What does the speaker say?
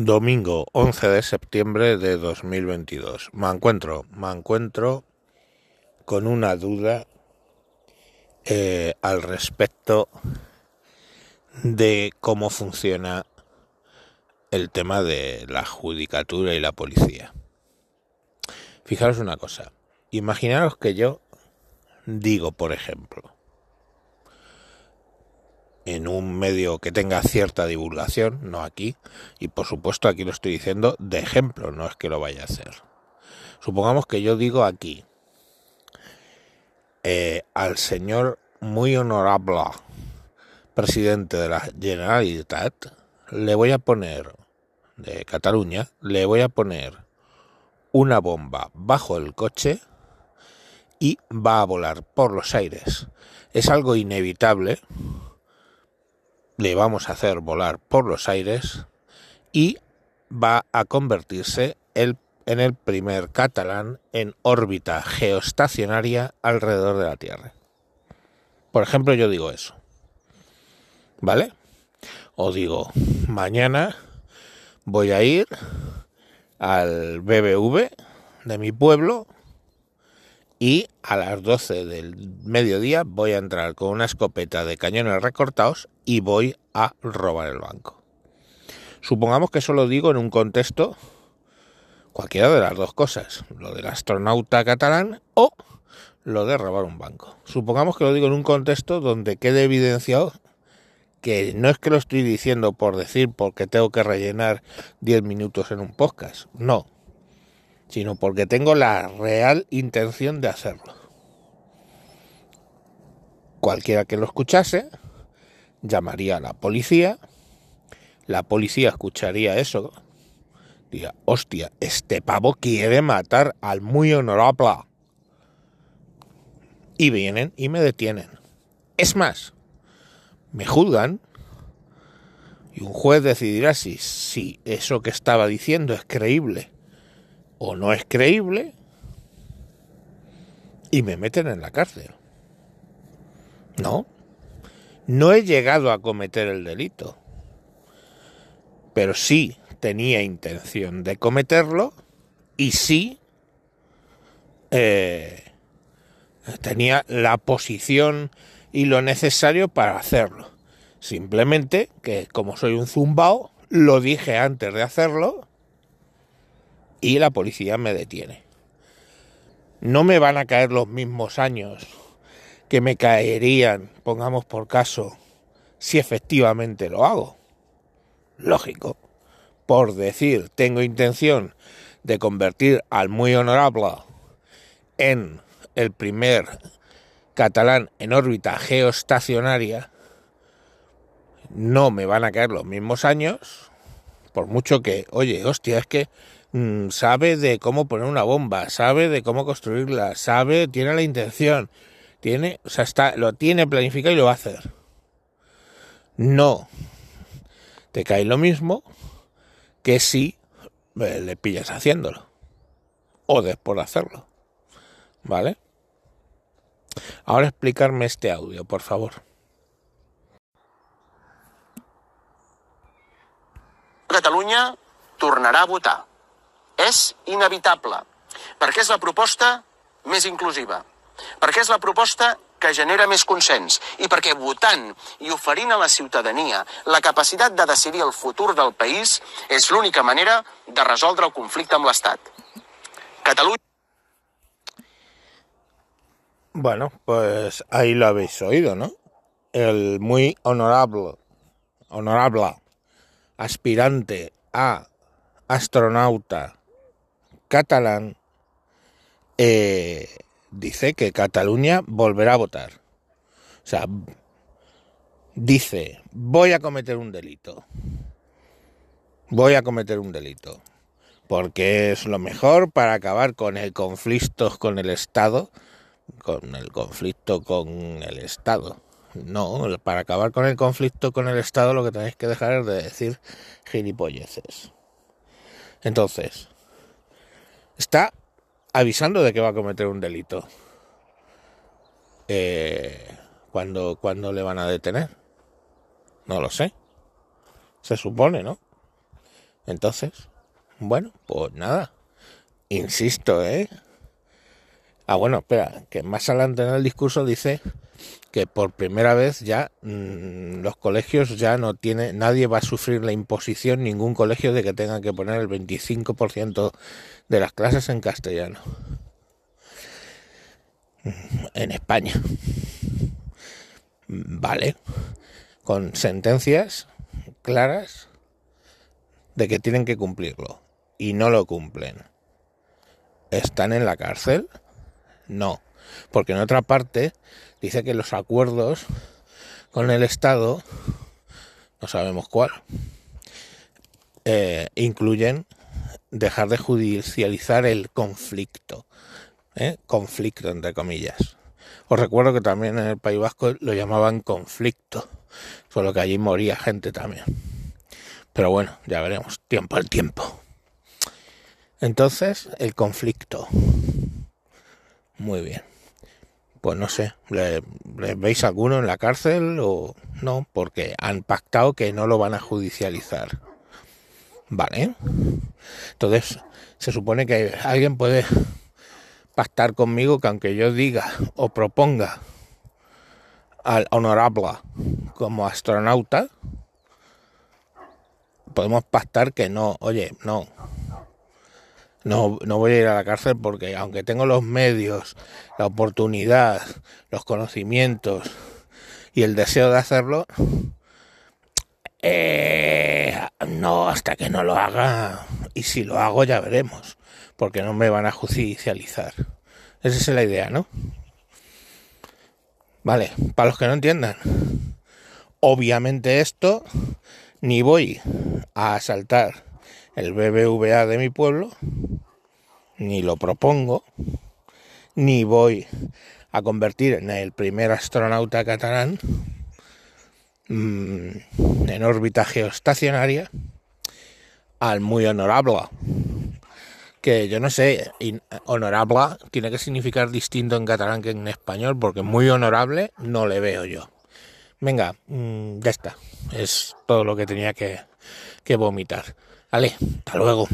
Domingo 11 de septiembre de 2022. Me encuentro, me encuentro con una duda eh, al respecto de cómo funciona el tema de la judicatura y la policía. Fijaros una cosa, imaginaros que yo digo, por ejemplo, en un medio que tenga cierta divulgación, no aquí, y por supuesto aquí lo estoy diciendo de ejemplo, no es que lo vaya a hacer. Supongamos que yo digo aquí eh, al señor muy honorable presidente de la Generalitat, le voy a poner, de Cataluña, le voy a poner una bomba bajo el coche y va a volar por los aires. Es algo inevitable le vamos a hacer volar por los aires y va a convertirse en el primer catalán en órbita geoestacionaria alrededor de la Tierra. Por ejemplo, yo digo eso. ¿Vale? O digo, mañana voy a ir al BBV de mi pueblo y a las 12 del mediodía voy a entrar con una escopeta de cañones recortados y voy a robar el banco. Supongamos que eso lo digo en un contexto cualquiera de las dos cosas, lo del astronauta catalán o lo de robar un banco. Supongamos que lo digo en un contexto donde quede evidenciado que no es que lo estoy diciendo por decir porque tengo que rellenar 10 minutos en un podcast, no, sino porque tengo la real intención de hacerlo. Cualquiera que lo escuchase llamaría a la policía, la policía escucharía eso, diría, hostia, este pavo quiere matar al muy honorable. Y vienen y me detienen. Es más, me juzgan y un juez decidirá si, si eso que estaba diciendo es creíble o no es creíble y me meten en la cárcel. No, no he llegado a cometer el delito, pero sí tenía intención de cometerlo y sí eh, tenía la posición y lo necesario para hacerlo. Simplemente que como soy un zumbao, lo dije antes de hacerlo y la policía me detiene. No me van a caer los mismos años que me caerían, pongamos por caso, si efectivamente lo hago. Lógico. Por decir, tengo intención de convertir al muy honorable en el primer catalán en órbita geoestacionaria, no me van a caer los mismos años, por mucho que, oye, hostia, es que Mm, sabe de cómo poner una bomba, sabe de cómo construirla, sabe, tiene la intención, tiene, o sea, está, lo tiene planificado y lo va a hacer. No te cae lo mismo que si eh, le pillas haciéndolo o después de hacerlo. ¿Vale? Ahora explicarme este audio, por favor. Catalunya tornarà a. és inevitable, perquè és la proposta més inclusiva, perquè és la proposta que genera més consens i perquè votant i oferint a la ciutadania la capacitat de decidir el futur del país és l'única manera de resoldre el conflicte amb l'Estat. Catalunya... Bueno, pues ahí lo habéis oído, ¿no? El muy honorable, honorable aspirante a astronauta catalán eh, dice que Cataluña volverá a votar. O sea, dice, voy a cometer un delito. Voy a cometer un delito. Porque es lo mejor para acabar con el conflicto con el Estado. Con el conflicto con el Estado. No, para acabar con el conflicto con el Estado lo que tenéis que dejar es de decir gilipolleces. Entonces, está avisando de que va a cometer un delito. Eh, ¿cuándo, ¿Cuándo le van a detener? No lo sé. Se supone, ¿no? Entonces, bueno, pues nada, insisto, ¿eh? Ah, bueno, espera, que más adelante en el discurso dice que por primera vez ya mmm, los colegios ya no tiene, nadie va a sufrir la imposición, ningún colegio de que tenga que poner el 25% de las clases en castellano. En España. Vale. Con sentencias claras de que tienen que cumplirlo. Y no lo cumplen. ¿Están en la cárcel? No. Porque en otra parte dice que los acuerdos con el Estado, no sabemos cuál, eh, incluyen dejar de judicializar el conflicto. ¿eh? Conflicto, entre comillas. Os recuerdo que también en el País Vasco lo llamaban conflicto, solo que allí moría gente también. Pero bueno, ya veremos, tiempo al tiempo. Entonces, el conflicto. Muy bien pues no sé, ¿le, veis alguno en la cárcel o no? Porque han pactado que no lo van a judicializar. Vale. Entonces, se supone que alguien puede pactar conmigo que aunque yo diga o proponga al honorable como astronauta, podemos pactar que no, oye, no, no, no voy a ir a la cárcel porque aunque tengo los medios, la oportunidad, los conocimientos y el deseo de hacerlo, eh, no, hasta que no lo haga, y si lo hago ya veremos, porque no me van a judicializar. Esa es la idea, ¿no? Vale, para los que no entiendan, obviamente esto ni voy a asaltar el BBVA de mi pueblo, ni lo propongo, ni voy a convertir en el primer astronauta catalán mmm, en órbita geoestacionaria al muy honorable. Que yo no sé, honorable tiene que significar distinto en catalán que en español, porque muy honorable no le veo yo. Venga, mmm, ya está. Es todo lo que tenía que, que vomitar. Vale, hasta luego.